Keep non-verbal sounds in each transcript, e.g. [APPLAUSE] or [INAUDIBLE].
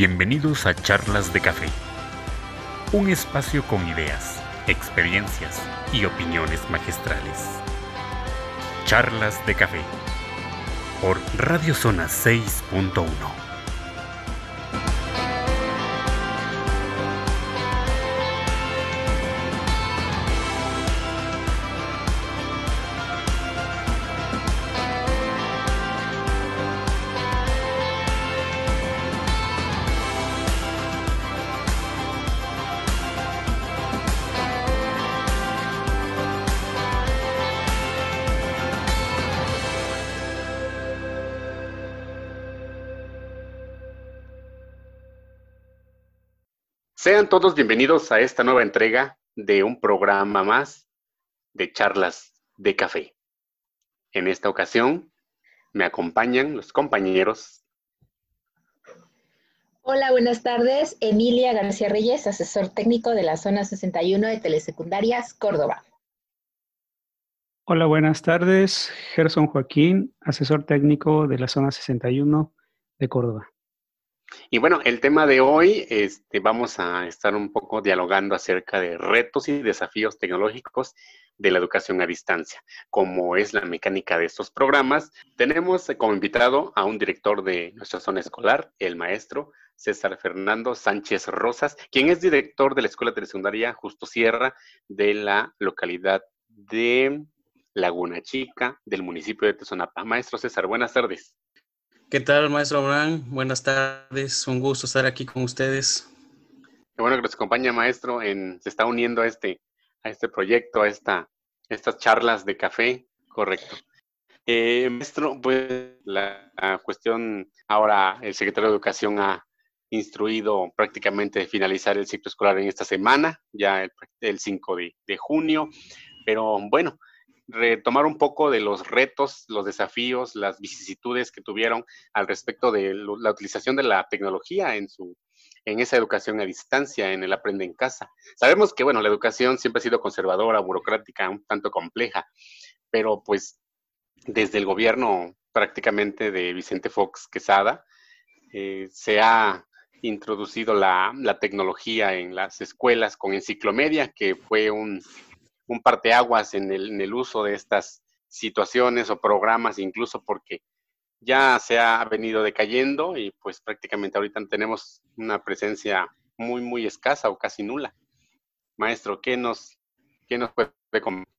Bienvenidos a Charlas de Café, un espacio con ideas, experiencias y opiniones magistrales. Charlas de Café por Radio Zona 6.1. Sean todos bienvenidos a esta nueva entrega de un programa más de charlas de café. En esta ocasión me acompañan los compañeros. Hola, buenas tardes. Emilia García Reyes, asesor técnico de la zona 61 de Telesecundarias, Córdoba. Hola, buenas tardes. Gerson Joaquín, asesor técnico de la zona 61 de Córdoba. Y bueno, el tema de hoy, este, vamos a estar un poco dialogando acerca de retos y desafíos tecnológicos de la educación a distancia. Como es la mecánica de estos programas, tenemos como invitado a un director de nuestra zona escolar, el maestro César Fernando Sánchez Rosas, quien es director de la Escuela Telesecundaria Justo Sierra de la localidad de Laguna Chica del municipio de Tezonapa. Maestro César, buenas tardes. ¿Qué tal, maestro Abraham? Buenas tardes, un gusto estar aquí con ustedes. Qué bueno que nos acompaña, maestro, en, se está uniendo a este, a este proyecto, a esta, estas charlas de café, correcto. Eh, maestro, pues la, cuestión, ahora el secretario de Educación ha instruido prácticamente finalizar el ciclo escolar en esta semana, ya el, 5 de, de junio, pero bueno, retomar un poco de los retos, los desafíos, las vicisitudes que tuvieron al respecto de la utilización de la tecnología en su en esa educación a distancia, en el aprende en casa. Sabemos que, bueno, la educación siempre ha sido conservadora, burocrática, un tanto compleja, pero pues desde el gobierno prácticamente de Vicente Fox Quesada eh, se ha introducido la, la, tecnología en las escuelas con Enciclomedia, que fue un, un parteaguas en el, uso de estas situaciones o programas, incluso porque ya se ha venido decayendo y pues prácticamente ahorita tenemos una presencia muy, muy escasa o casi nula. Maestro, ¿qué nos, qué nos puede comentar?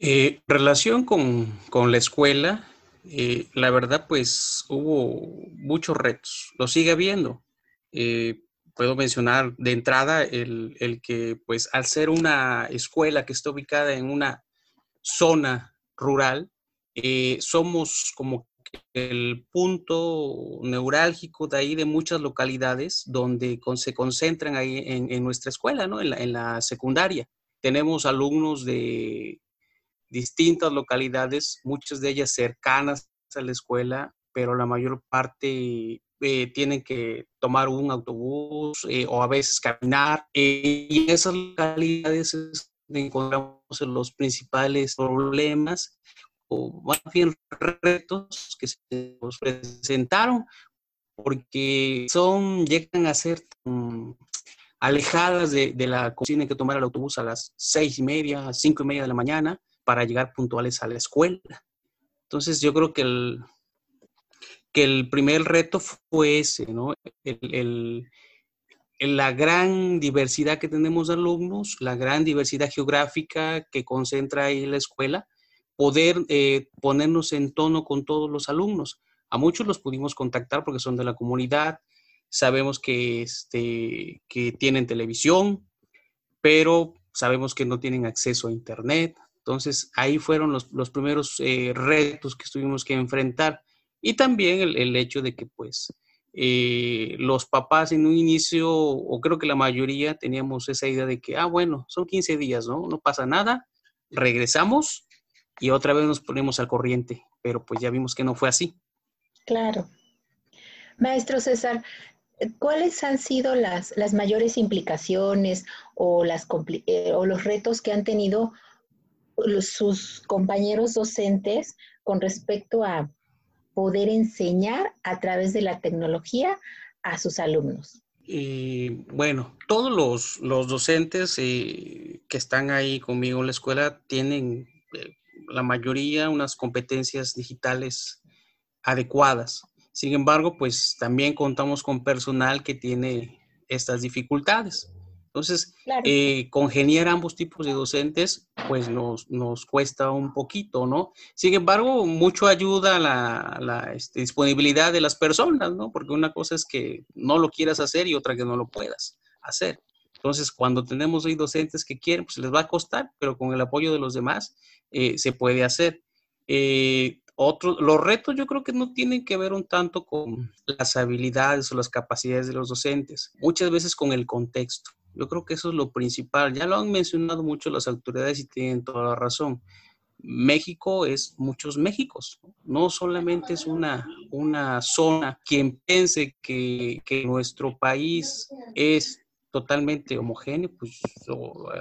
Eh, relación con, con, la escuela, eh, la verdad pues hubo muchos retos, lo sigue habiendo. Eh, puedo mencionar de entrada el, el, que, pues, al ser una escuela que está ubicada en una zona rural, eh, somos como el punto neurálgico de ahí de muchas localidades donde se concentran ahí en, en nuestra escuela, ¿no? En la, en la secundaria. Tenemos alumnos de distintas localidades, muchas de ellas cercanas a la escuela, pero la mayor parte eh, tienen que tomar un autobús eh, o a veces caminar. Eh, y en esas localidades encontramos los principales problemas o más bien retos que se nos presentaron porque son, llegan a ser alejadas de, de la tienen que tomar el autobús a las seis y media, cinco y media de la mañana para llegar puntuales a la escuela. Entonces yo creo que el, que el primer reto fue ese, ¿no? El, la gran diversidad que tenemos de alumnos, la gran diversidad geográfica que concentra ahí la escuela, poder eh, ponernos en tono con todos los alumnos. A muchos los pudimos contactar porque son de la comunidad, sabemos que, este, que tienen televisión, pero sabemos que no tienen acceso a Internet. Entonces, ahí fueron los, los primeros eh, retos que tuvimos que enfrentar y también el, hecho de que, pues, eh, los papás en un inicio, o creo que la mayoría, teníamos esa idea de que, ah, bueno, son 15 días, ¿no? No pasa nada, regresamos y otra vez nos ponemos al corriente, pero pues ya vimos que no fue así. Claro. Maestro César, ¿cuáles han sido las, las mayores implicaciones o, las, eh, o los retos que han tenido sus compañeros docentes con respecto a poder enseñar a través de la tecnología a sus alumnos? Y bueno, todos los, docentes eh, que están ahí conmigo en la escuela tienen eh, la mayoría unas competencias digitales adecuadas. Sin embargo, pues también contamos con personal que tiene estas dificultades. Entonces, eh, congeniar ambos tipos de docentes, pues nos, nos, cuesta un poquito, ¿no? Sin embargo, mucho ayuda la, la este, disponibilidad de las personas, ¿no? Porque una cosa es que no lo quieras hacer y otra que no lo puedas hacer. Entonces, cuando tenemos ahí docentes que quieren, pues les va a costar, pero con el apoyo de los demás eh, se puede hacer. Eh, los retos yo creo que no tienen que ver un tanto con las habilidades o las capacidades de los docentes, muchas veces con el contexto. Yo creo que eso es lo principal. Ya lo han mencionado mucho las autoridades y tienen toda la razón. México es muchos Méxicos, no solamente es una, una zona. Quien piense que, que nuestro país es totalmente homogéneo, pues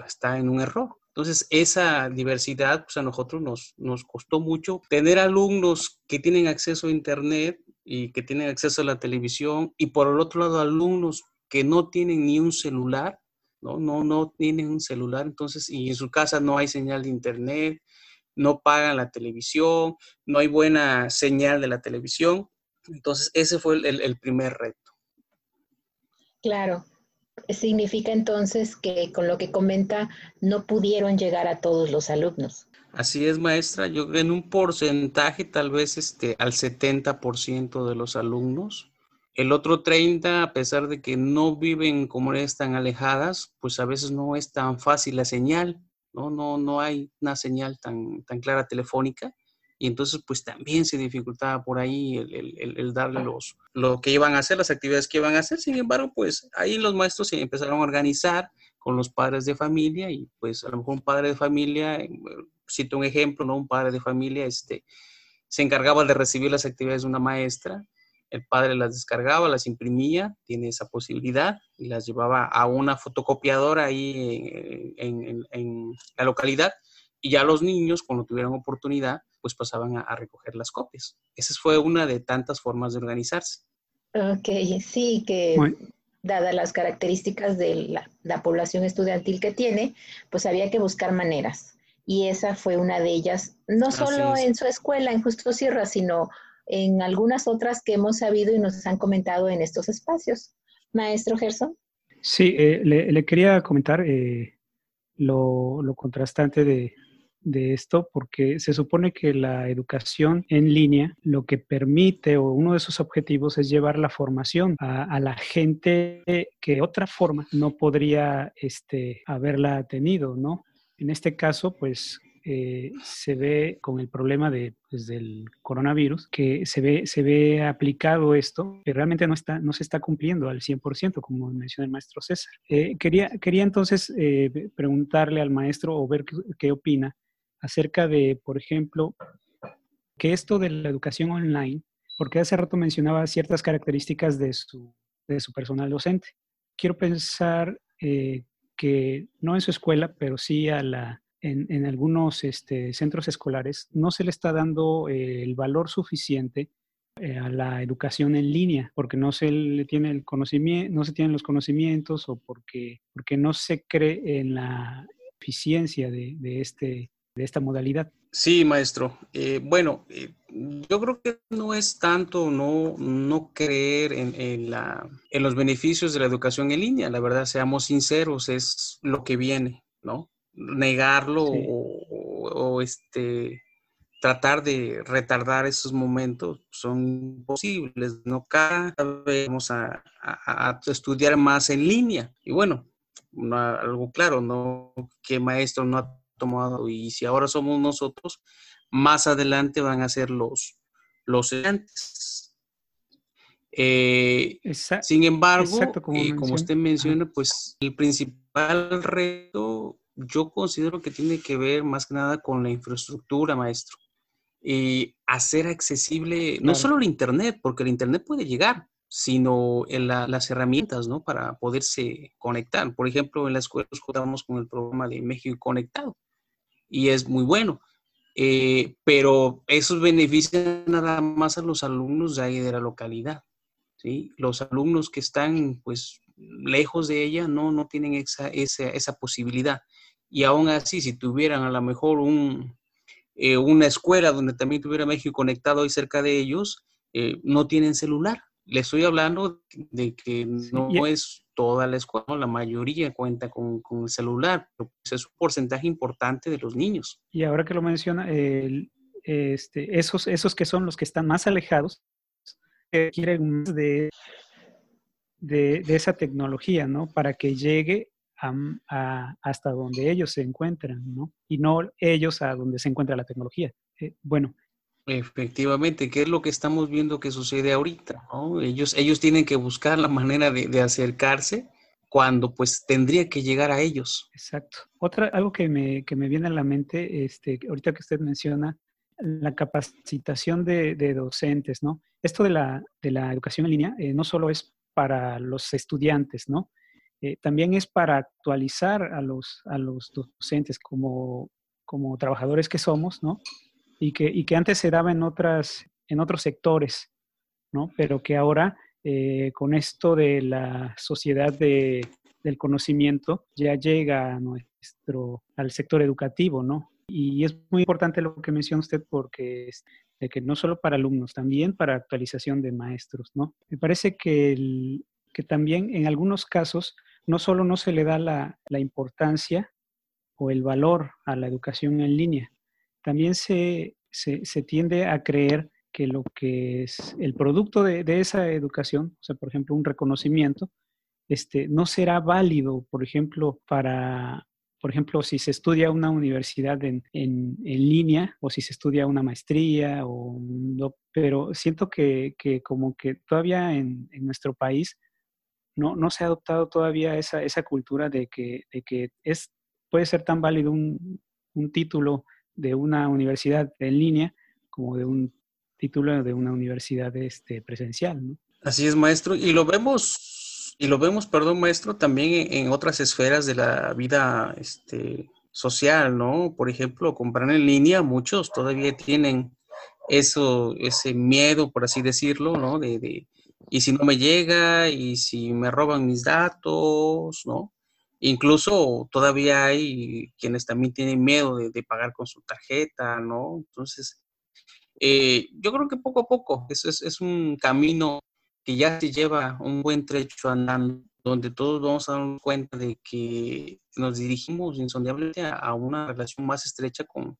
está en un error. Entonces, esa diversidad, pues a nosotros nos, nos costó mucho tener alumnos que tienen acceso a Internet y que tienen acceso a la televisión y por el otro lado alumnos que no tienen ni un celular, ¿no? No, no tienen un celular, entonces, y en su casa no hay señal de internet, no pagan la televisión, no hay buena señal de la televisión. Entonces, ese fue el, primer reto. Claro. Significa entonces que con lo que comenta no pudieron llegar a todos los alumnos. Así es, maestra. Yo en un porcentaje, tal vez este, al 70% de los alumnos el otro 30, a pesar de que no viven en comunidades tan alejadas, pues a veces no es tan fácil la señal, ¿no? No, no hay una señal tan, tan clara telefónica. Y entonces, pues también se dificultaba por ahí el, darle los, lo que iban a hacer, las actividades que iban a hacer. Sin embargo, pues ahí los maestros se empezaron a organizar con los padres de familia y pues a lo mejor un padre de familia, cito un ejemplo, ¿no? Un padre de familia este, se encargaba de recibir las actividades de una maestra el padre las descargaba, las imprimía, tiene esa posibilidad y las llevaba a una fotocopiadora ahí en, la localidad y ya los niños, cuando tuvieran oportunidad, pues pasaban a, recoger las copias. Esa fue una de tantas formas de organizarse. Ok, sí, que dadas las características de la, población estudiantil que tiene, pues había que buscar maneras. Y esa fue una de ellas, no solo en su escuela, en Justo Sierra, sino en algunas otras que hemos sabido y nos han comentado en estos espacios. Maestro Gerson. Sí, eh, le, quería comentar eh, lo, contrastante de, esto, porque se supone que la educación en línea lo que permite o uno de sus objetivos es llevar la formación a, la gente que de otra forma no podría este, haberla tenido, ¿no? En este caso, pues eh, se ve con el problema de, pues, del coronavirus, que se ve, se ve aplicado esto, que realmente no, está, no se está cumpliendo al 100%, como mencionó el maestro César. Eh, quería, quería entonces eh, preguntarle al maestro o ver qué, opina acerca de, por ejemplo, que esto de la educación online, porque hace rato mencionaba ciertas características de su, de su personal docente. Quiero pensar que no en su escuela, pero sí a la, en, algunos este, centros escolares no se le está dando eh, el valor suficiente eh, a la educación en línea, porque no se le tiene el conocimiento, no se tienen los conocimientos o porque, porque no se cree en la eficiencia de, este, de esta modalidad. Sí, maestro. Eh, bueno, yo creo que no es tanto no, no creer en, en, la, en los beneficios de la educación en línea. La verdad, seamos sinceros, es lo que viene, ¿no? Negarlo o, este tratar de retardar esos momentos son posibles, ¿no? Cada vez vamos a, estudiar más en línea. Y bueno, algo claro, ¿no? Que maestro no ha tomado y si ahora somos nosotros, más adelante van a ser los, los estudiantes. Eh, sin embargo, como, eh, como usted menciona, pues el principal reto yo considero que tiene que ver más que nada con la infraestructura, maestro. Y hacer accesible no solo el Internet, porque el Internet puede llegar, sino en las herramientas, ¿no? Para poderse conectar. Por ejemplo, en la escuela nos con el programa de México Conectado y es muy bueno. eh, pero esos benefician nada más a los alumnos de ahí de la localidad. ¿sí? Los alumnos que están pues lejos de ella no, no tienen esa, esa, esa posibilidad. Y aún así, si tuvieran a lo mejor un, eh, una escuela donde también tuviera México conectado ahí cerca de ellos, eh, no tienen celular. Le estoy hablando de que no es toda la escuela, la mayoría cuenta con, con el celular, pero pues, es un porcentaje importante de los niños. Y ahora que lo menciona, el, este, esos, esos que son los que están más alejados, quieren más de, de, de, esa tecnología, ¿no? Para que llegue a, hasta donde ellos se encuentran, ¿no? Y no ellos a donde se encuentra la tecnología. Eh, bueno. Efectivamente, ¿qué es lo que estamos viendo que sucede ahorita? ¿no? Ellos, ellos tienen que buscar la manera de, de, acercarse cuando pues tendría que llegar a ellos. Exacto. Otra, algo que me, que me viene a la mente, este, ahorita que usted menciona, la capacitación de, de docentes, ¿no? Esto de la, de la educación en línea eh, no solo es para los estudiantes, ¿no? Eh, también es para actualizar a los, a los docentes como, como trabajadores que somos, ¿no? Y que, y que antes se daba en, otras, en otros sectores, ¿no? Pero que ahora, eh, con esto de la sociedad de, del conocimiento, ya llega a nuestro, al sector educativo, ¿no? Y es muy importante lo que menciona usted porque es de que no solo para alumnos, también para actualización de maestros, ¿no? Me parece que, que también en algunos casos no solo no se le da la, importancia o el valor a la educación en línea, también se, tiende a creer que lo que es el producto de, esa educación, o sea, por ejemplo, un reconocimiento, este, no será válido, por ejemplo, para, por ejemplo, si se estudia una universidad en, línea o si se estudia una maestría, o, pero siento que, como que todavía en, en nuestro país no, no se ha adoptado todavía esa, esa cultura de que, de que es, puede ser tan válido un, un título de una universidad en línea como de un título de una universidad este, presencial. ¿no? Así es, maestro. Y lo vemos, y lo vemos, perdón, maestro, también en, otras esferas de la vida este, social, ¿no? Por ejemplo, comprar en línea, muchos todavía tienen eso, ese miedo, por así decirlo, ¿no? De, de, y si no me llega, y si me roban mis datos, ¿no? Incluso todavía hay quienes también tienen miedo de, pagar con su tarjeta, ¿no? Entonces, eh, yo creo que poco a poco, eso es, es, un camino que ya se lleva un buen trecho andando, donde todos vamos a dar cuenta de que nos dirigimos insondablemente a una relación más estrecha con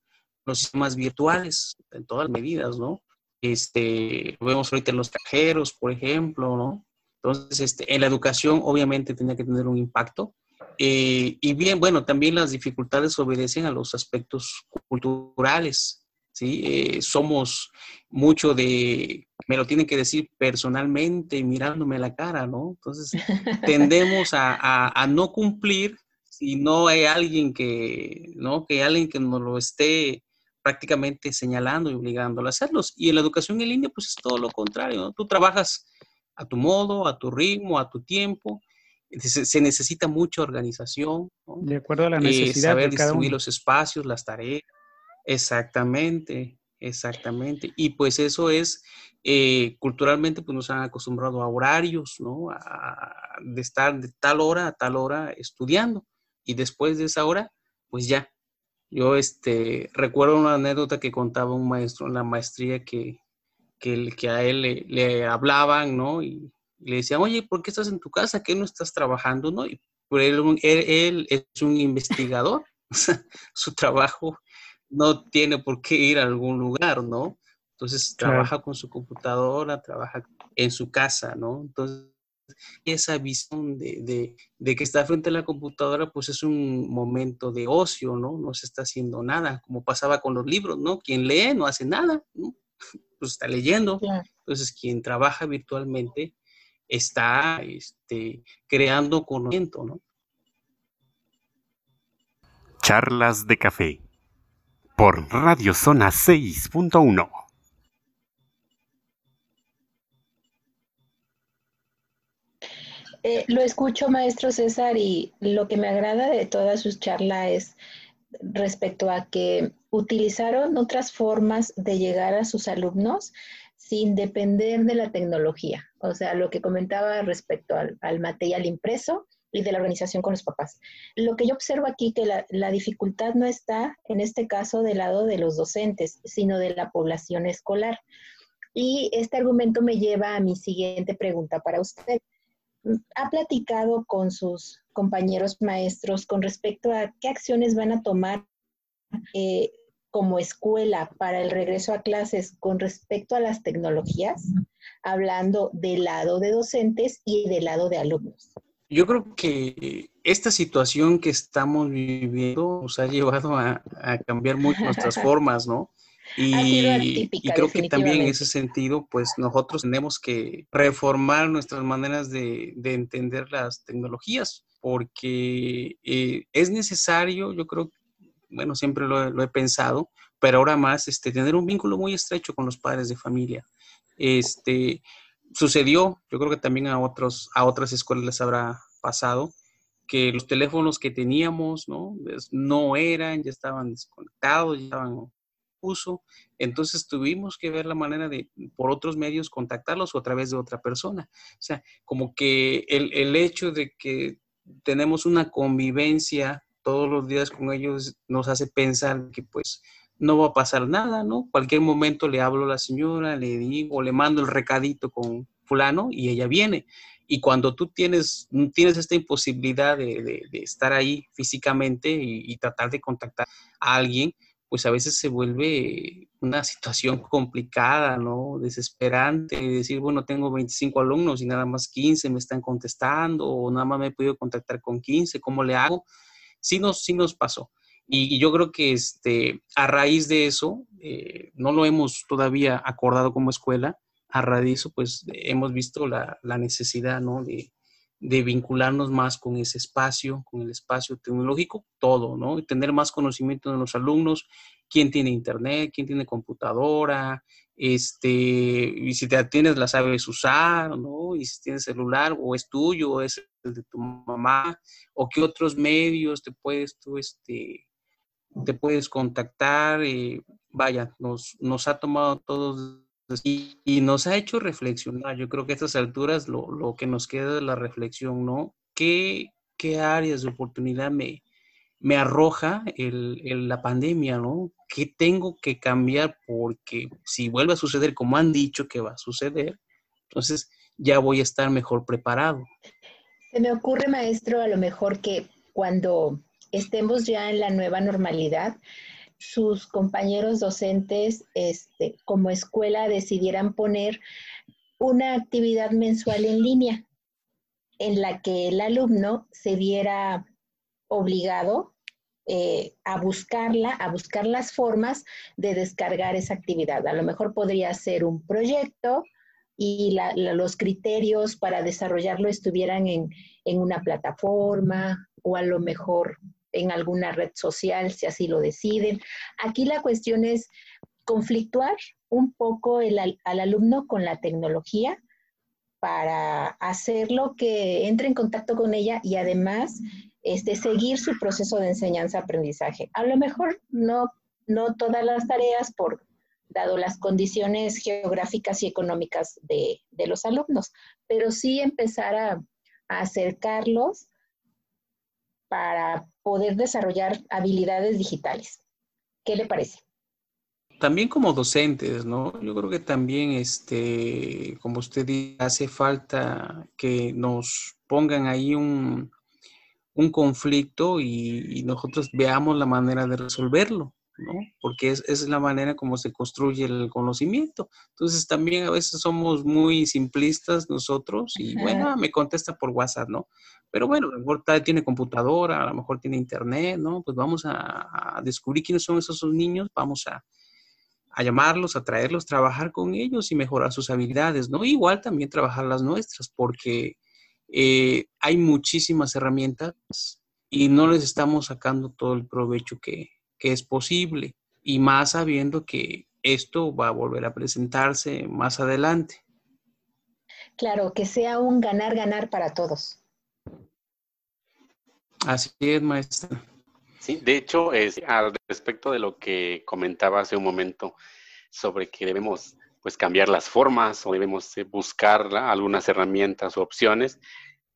los sistemas virtuales, en todas medidas, ¿no? Este, vemos ahorita en los cajeros, por ejemplo, ¿no? Entonces, este, en la educación obviamente tenía que tener un impacto. Eh, y bien, bueno, también las dificultades obedecen a los aspectos culturales, ¿sí? Eh, somos mucho de, me lo tienen que decir personalmente, mirándome la cara, ¿no? Entonces, [LAUGHS] tendemos a, a, a no cumplir si no hay alguien que, ¿no? Que alguien que nos lo esté prácticamente señalando y obligándolo a hacerlos. Y en la educación en línea, pues es todo lo contrario, ¿no? Tú trabajas a tu modo, a tu ritmo, a tu tiempo. Se, necesita mucha organización. De acuerdo a la eh, necesidad saber de cada distribuir los espacios, las tareas. Exactamente, exactamente. Y pues eso es, eh, culturalmente, pues nos han acostumbrado a horarios, ¿no? A, de estar de tal hora a tal hora estudiando. Y después de esa hora, pues ya, yo este, recuerdo una anécdota que contaba un maestro en la maestría que, que, que a él le, hablaban, ¿no? Y, le decían, oye, ¿por qué estás en tu casa? ¿Qué no estás trabajando? ¿no? Y por él, él, es un investigador, [LAUGHS] su trabajo no tiene por qué ir a algún lugar, ¿no? Entonces trabaja con su computadora, trabaja en su casa, ¿no? Entonces esa visión de, que está frente a la computadora, pues es un momento de ocio, ¿no? No se está haciendo nada, como pasaba con los libros, ¿no? Quien lee no hace nada, ¿no? [LAUGHS] Pues está leyendo. Entonces, quien trabaja virtualmente está este, creando conocimiento, ¿no? Charlas de café por Radio Zona 6.1. Eh, lo escucho, maestro César, y lo que me agrada de toda su charla es respecto a que utilizaron otras formas de llegar a sus alumnos sin depender de la tecnología. O sea, lo que comentaba respecto al, material impreso y de la organización con los papás. Lo que yo observo aquí que la, dificultad no está, en este caso, del lado de los docentes, sino de la población escolar. Y este argumento me lleva a mi siguiente pregunta para usted. ¿Ha platicado con sus compañeros maestros con respecto a qué acciones van a tomar eh, como escuela para el regreso a clases con respecto a las tecnologías, hablando del lado de docentes y del lado de alumnos? Yo creo que esta situación que estamos viviendo nos ha llevado a, cambiar mucho nuestras [LAUGHS] formas, ¿no? Y, creo que también en ese sentido, pues nosotros tenemos que reformar nuestras maneras de, entender las tecnologías, porque eh, es necesario, yo creo, bueno, siempre lo, he pensado, pero ahora más, este, tener un vínculo muy estrecho con los padres de familia. Este, sucedió, yo creo que también a, otros, a otras escuelas les habrá pasado, que los teléfonos que teníamos, ¿no? No eran, ya estaban desconectados, ya estaban uso, entonces tuvimos que ver la manera de, por otros medios, contactarlos o a través de otra persona. O sea, como que el, el hecho de que tenemos una convivencia todos los días con ellos nos hace pensar que pues no va a pasar nada, ¿no? Cualquier momento le hablo a la señora, le digo, le mando el recadito con fulano y ella viene. Y cuando tú tienes, tienes esta imposibilidad de, estar ahí físicamente y, tratar de contactar a alguien, pues a veces se vuelve una situación [LAUGHS] complicada, ¿no? Desesperante, decir, bueno, tengo 25 alumnos y nada más 15 me están contestando, o nada más me he podido contactar con 15, ¿cómo le hago? Sí nos, sí nos pasó. Y, yo creo que este, a raíz de eso, eh, no lo hemos todavía acordado como escuela, a raíz de eso, pues hemos visto la, la necesidad, ¿no? De, de vincularnos más con ese espacio, con el espacio tecnológico, todo, ¿no? Y tener más conocimiento de los alumnos, quién tiene internet, quién tiene computadora, este, y si te tienes la sabes usar, ¿no? Y si tienes celular, o es tuyo, o es el de tu mamá, o qué otros medios te puedes tú, este, te puedes contactar, y vaya, nos, nos ha tomado todos y, nos ha hecho reflexionar. Yo creo que a estas alturas lo, lo que nos queda de la reflexión, ¿no? ¿Qué, qué áreas de oportunidad me, me arroja el, la pandemia, ¿no? ¿Qué tengo que cambiar? Porque si vuelve a suceder como han dicho que va a suceder, entonces ya voy a estar mejor preparado. Se me ocurre, maestro, a lo mejor que cuando estemos ya en la nueva normalidad, sus compañeros docentes este, como escuela decidieran poner una actividad mensual en línea en la que el alumno se viera obligado eh, a buscarla, a buscar las formas de descargar esa actividad. A lo mejor podría ser un proyecto y los criterios para desarrollarlo estuvieran en, en una plataforma o a lo mejor en alguna red social, si así lo deciden. Aquí la cuestión es conflictuar un poco el, al alumno con la tecnología para hacerlo que entre en contacto con ella y además este, seguir su proceso de enseñanza-aprendizaje. A lo mejor no, no todas las tareas por dado las condiciones geográficas y económicas de, los alumnos, pero sí empezar a acercarlos para poder desarrollar habilidades digitales. ¿Qué le parece? También como docentes, ¿no? Yo creo que también, este, como usted dice, hace falta que nos pongan ahí un, un conflicto y, nosotros veamos la manera de resolverlo, ¿no? Porque es, es, la manera como se construye el conocimiento. Entonces también a veces somos muy simplistas nosotros y bueno, me contesta por WhatsApp, ¿no? Pero bueno, a lo mejor tiene computadora, a lo mejor tiene internet, ¿no? Pues vamos a, descubrir quiénes son esos niños, vamos a, a llamarlos, a traerlos, trabajar con ellos y mejorar sus habilidades, ¿no? Igual también trabajar las nuestras, porque eh, hay muchísimas herramientas y no les estamos sacando todo el provecho que, es posible y más sabiendo que esto va a volver a presentarse más adelante. Claro, que sea un ganar-ganar para todos. Así es, maestra. Sí, de hecho, es, al respecto de lo que comentaba hace un momento sobre que debemos pues cambiar las formas o debemos eh, buscar algunas herramientas o opciones.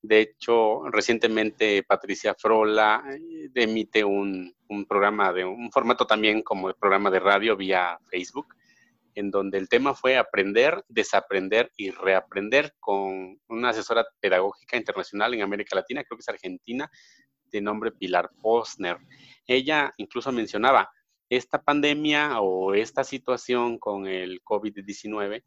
De hecho, recientemente Patricia Frola eh, emite un, un, programa de un formato también como el programa de radio vía Facebook, en donde el tema fue aprender, desaprender y reaprender con una asesora pedagógica internacional en América Latina, creo que es Argentina, de nombre Pilar Posner. Ella incluso mencionaba, esta pandemia o esta situación con el COVID-19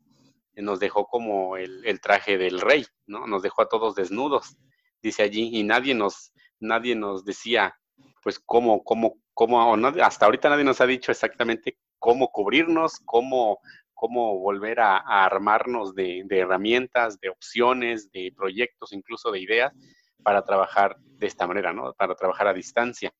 nos dejó como el, traje del rey, ¿no? Nos dejó a todos desnudos, dice allí, y nadie nos, nadie nos decía, pues, cómo, cómo, cómo, hasta ahorita nadie nos ha dicho exactamente cómo cubrirnos, cómo, cómo volver a, armarnos de, de, herramientas, de opciones, de proyectos, incluso de ideas, para trabajar de esta manera, ¿no? Para trabajar a distancia.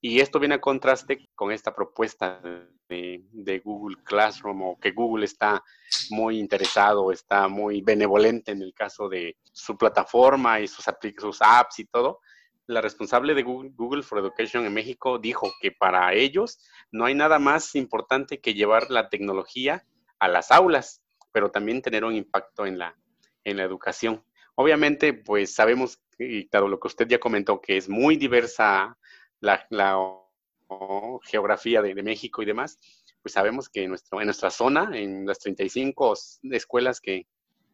Y esto viene a contraste con esta propuesta de, Google Classroom o que Google está muy interesado, está muy benevolente en el caso de su plataforma y sus, sus apps y todo. La responsable de Google, Google for Education en México dijo que para ellos no hay nada más importante que llevar la tecnología a las aulas, pero también tener un impacto en la, en la educación. Obviamente, pues sabemos, y claro, lo que usted ya comentó, que es muy diversa la, geografía de, México y demás, pues sabemos que en, en nuestra zona, en las 35 escuelas que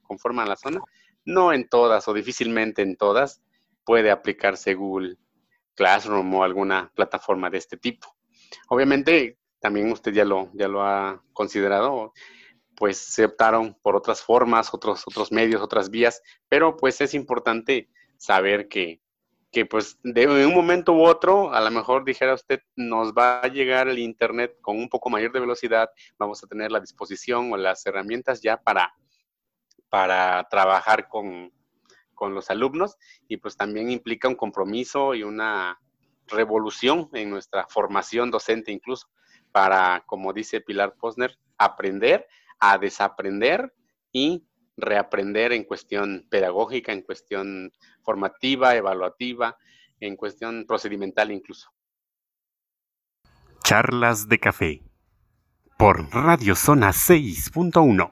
conforman la zona, no en todas o difícilmente en todas puede aplicarse Google Classroom o alguna plataforma de este tipo. Obviamente, también usted ya lo, ya lo ha considerado, pues se optaron por otras formas, otros, otros medios, otras vías, pero pues es importante saber que que pues de un momento u otro, a lo mejor dijera usted, nos va a llegar el Internet con un poco mayor de velocidad, vamos a tener la disposición o las herramientas ya para, para trabajar con, con los alumnos y pues también implica un compromiso y una revolución en nuestra formación docente incluso para, como dice Pilar Posner, aprender a desaprender y reaprender en cuestión pedagógica, en cuestión formativa, evaluativa, en cuestión procedimental incluso. Charlas de café por Radio Zona 6.1.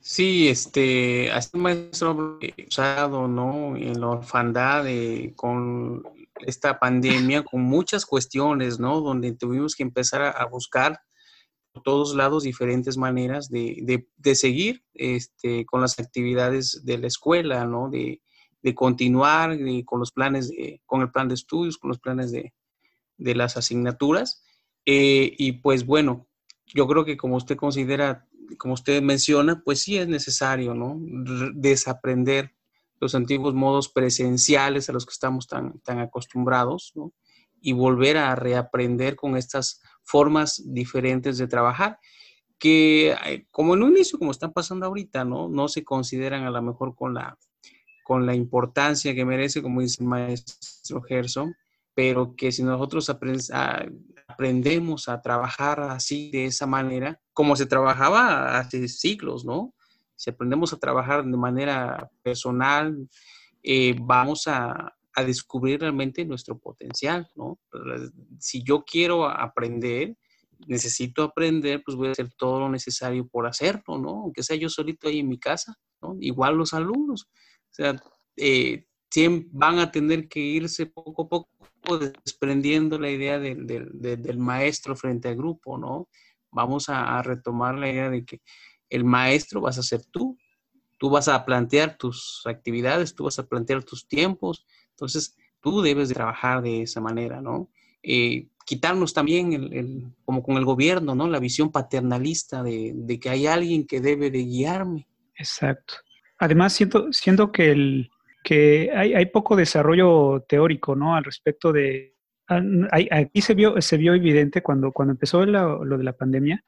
Sí, este, hasta maestro usado, ¿no? En la orfandad con esta pandemia, con muchas cuestiones, ¿no? Donde tuvimos que empezar a buscar todos lados diferentes maneras de, de, seguir este, con las actividades de la escuela, ¿no? De, de continuar con los planes, de, con el plan de estudios, con los planes de, las asignaturas. Eh, y pues bueno, yo creo que como usted considera, como usted menciona, pues sí es necesario, ¿no? Desaprender los antiguos modos presenciales a los que estamos tan, tan acostumbrados. Y volver a reaprender con estas formas diferentes de trabajar que eh, como en un inicio, como están pasando ahorita, ¿no? No se consideran a lo mejor con la, con la importancia que merece, como dice el maestro Gerson, pero que si nosotros aprendemos a trabajar así, de esa manera, como se trabajaba hace siglos, ¿no? Si aprendemos a trabajar de manera personal, eh, vamos a, a descubrir realmente nuestro potencial, ¿no? Si yo quiero aprender, necesito aprender, pues voy a hacer todo lo necesario por hacerlo, ¿no? Aunque sea yo solito ahí en mi casa, ¿no? Igual los alumnos. O sea, eh, van a tener que irse poco a poco desprendiendo la idea del maestro frente al grupo, ¿no? Vamos a, retomar la idea de que el maestro vas a ser tú. Tú vas a plantear tus actividades, tú vas a plantear tus tiempos, entonces, tú debes de trabajar de esa manera, ¿no? Eh, quitarnos también, el, como con el gobierno, ¿no? La visión paternalista de, que hay alguien que debe de guiarme. Exacto. Además, siento, siento que, el, que hay, poco desarrollo teórico, ¿no? Al respecto de... Aquí se vio, se vio evidente cuando, cuando empezó lo, de la pandemia,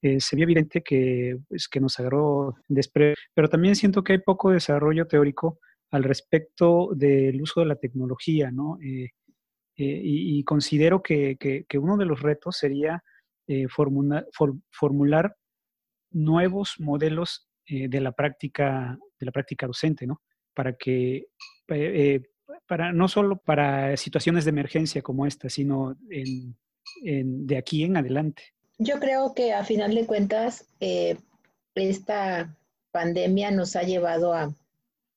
eh, se vio evidente que, pues, que nos agarró después, pero también siento que hay poco desarrollo teórico al respecto del uso de la tecnología, ¿no? Eh, eh, y, considero que, uno de los retos sería eh, formular nuevos modelos de la práctica de la práctica docente, ¿no? Para que para, no solo para situaciones de emergencia como esta, sino en, de aquí en adelante. Yo creo que a final de cuentas, eh, esta pandemia nos ha llevado a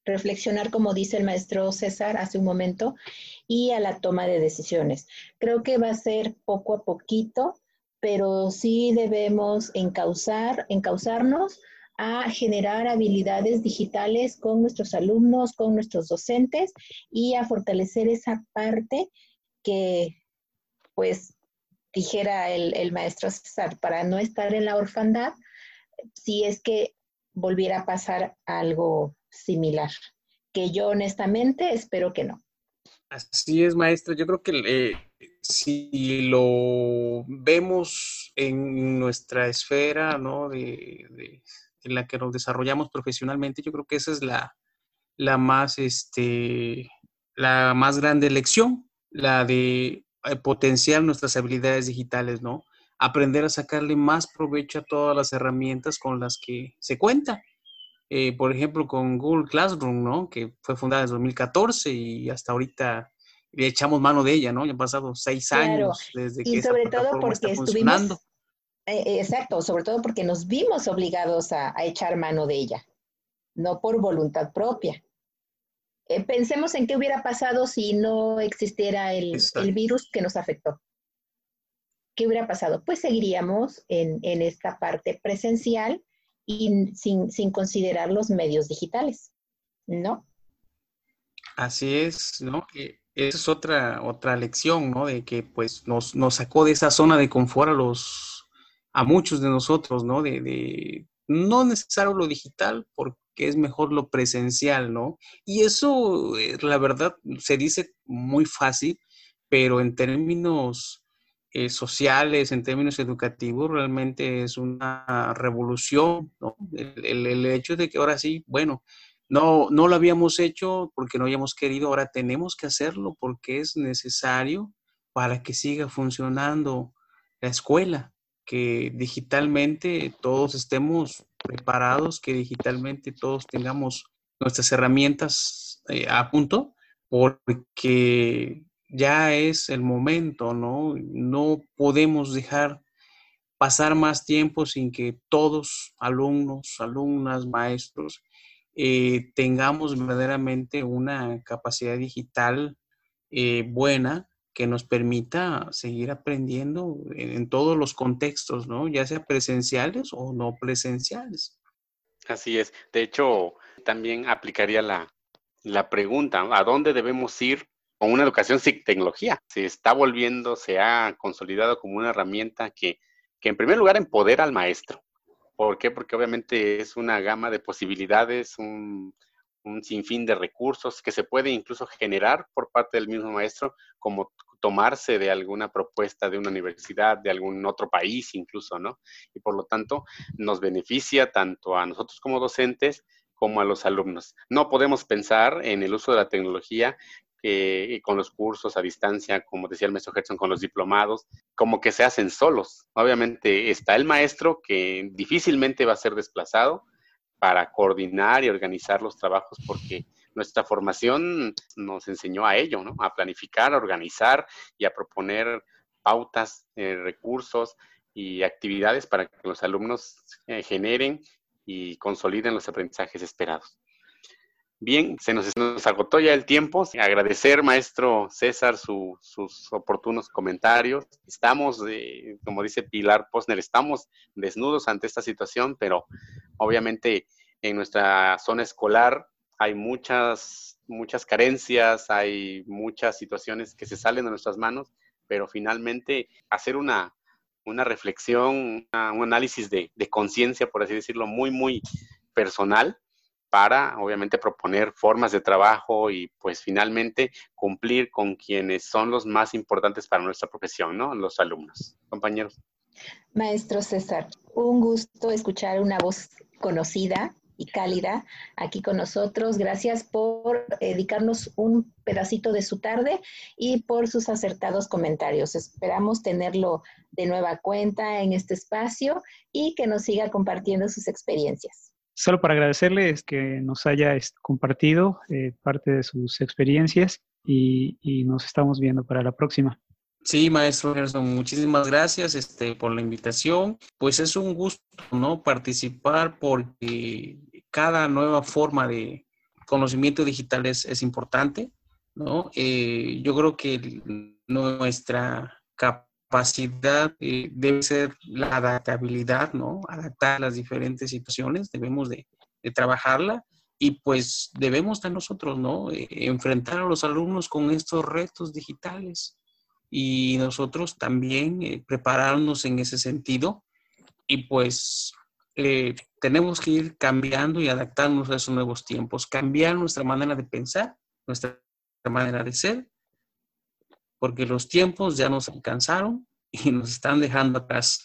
reflexionar, como dice el maestro César hace un momento, y a la toma de decisiones. Creo que va a ser poco a poquito, pero sí debemos encauzar, encauzarnos a generar habilidades digitales con nuestros alumnos, con nuestros docentes y a fortalecer esa parte que, pues, dijera el, el maestro César, para no estar en la orfandad, si es que volviera a pasar algo similar, que yo honestamente espero que no. Así es, maestro. Yo creo que eh, si lo vemos en nuestra esfera, ¿no? De, en la que nos desarrollamos profesionalmente, yo creo que esa es la, la más, este, la más grande lección, la de eh, potenciar nuestras habilidades digitales, ¿no? Aprender a sacarle más provecho a todas las herramientas con las que se cuenta. Eh, por ejemplo, con Google Classroom, ¿no? Que fue fundada en 2014 y hasta ahorita le echamos mano de ella, ¿no? Ya han pasado seis años desde que sobre todo porque estuvimos, eh, eh, exacto, sobre todo porque nos vimos obligados a, echar mano de ella, no por voluntad propia. pensemos en qué hubiera pasado si no existiera el, virus que nos afectó. ¿Qué hubiera pasado? Pues seguiríamos en, en esta parte presencial y sin, sin considerar los medios digitales, ¿no? Así es, ¿no? esa es otra, otra lección, ¿no? De que pues nos, nos, sacó de esa zona de confort a los, a muchos de nosotros, ¿no? De, de, no necesario lo digital porque es mejor lo presencial, ¿no? Y eso, eh, la verdad, se dice muy fácil, pero en términos eh, sociales, en términos educativos, realmente es una revolución, ¿no? El, hecho de que ahora sí, bueno, no, no lo habíamos hecho porque no habíamos querido, ahora tenemos que hacerlo porque es necesario para que siga funcionando la escuela, que digitalmente todos estemos preparados, que digitalmente todos tengamos nuestras herramientas eh, a punto, porque ya es el momento, ¿no? No podemos dejar pasar más tiempo sin que todos, alumnos, alumnas, maestros, eh, tengamos verdaderamente una capacidad digital eh, buena que nos permita seguir aprendiendo en, todos los contextos, ¿no? Ya sea presenciales o no presenciales. Así es. De hecho, también aplicaría la, la pregunta, ¿a dónde debemos ir con una educación sin tecnología. Se está volviendo, se ha consolidado como una herramienta que, en primer lugar empodera al maestro. ¿Por qué? Porque obviamente es una gama de posibilidades, un, un sinfín de recursos que se puede incluso generar por parte del mismo maestro, como tomarse de alguna propuesta de una universidad, de algún otro país incluso, ¿no? Y por lo tanto nos beneficia tanto a nosotros como docentes como a los alumnos. No podemos pensar en el uso de la tecnología eh, con los cursos a distancia, como decía el maestro Gerson, con los diplomados, como que se hacen solos. Obviamente está el maestro que difícilmente va a ser desplazado para coordinar y organizar los trabajos porque nuestra formación nos enseñó a ello, ¿no? A planificar, a organizar y a proponer pautas, eh, recursos y actividades para que los alumnos eh, generen y consoliden los aprendizajes esperados. Bien, se nos, agotó ya el tiempo. Agradecer, maestro César, sus oportunos comentarios. Estamos, como dice Pilar Posner, estamos desnudos ante esta situación, pero obviamente en nuestra zona escolar hay muchas, muchas carencias, hay muchas situaciones que se salen de nuestras manos, pero finalmente hacer una, una reflexión, un análisis de, de conciencia, por así decirlo, muy, muy personal para obviamente proponer formas de trabajo y pues finalmente cumplir con quienes son los más importantes para nuestra profesión, ¿no? Los alumnos. Compañeros. Maestro César, un gusto escuchar una voz conocida y cálida aquí con nosotros. Gracias por dedicarnos un pedacito de su tarde y por sus acertados comentarios. Esperamos tenerlo de nueva cuenta en este espacio y que nos siga compartiendo sus experiencias. Solo para agradecerle es que nos haya este, compartido eh, parte de sus experiencias y, nos estamos viendo para la próxima. Sí, maestro Gerson, muchísimas gracias este, por la invitación. Pues es un gusto, ¿no? Participar porque cada nueva forma de conocimiento digital es, es importante, ¿no? Eh, yo creo que nuestra capacidad eh, debe ser la adaptabilidad, ¿no? Adaptar las diferentes situaciones, debemos de, trabajarla y pues debemos de nosotros, ¿no? Eh, enfrentar a los alumnos con estos retos digitales y nosotros también prepararnos en ese sentido y pues tenemos que ir cambiando y adaptarnos a esos nuevos tiempos, cambiar nuestra manera de pensar, nuestra manera de ser, porque los tiempos ya nos alcanzaron y nos están dejando atrás.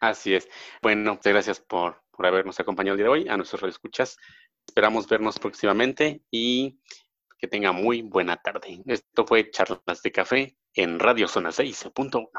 Así es. Bueno, muchas gracias por, por habernos acompañado el día de hoy, a nuestros escuchas. Esperamos vernos próximamente y que tenga muy buena tarde. Esto fue Charlas de Café en Radio Zona 6.1.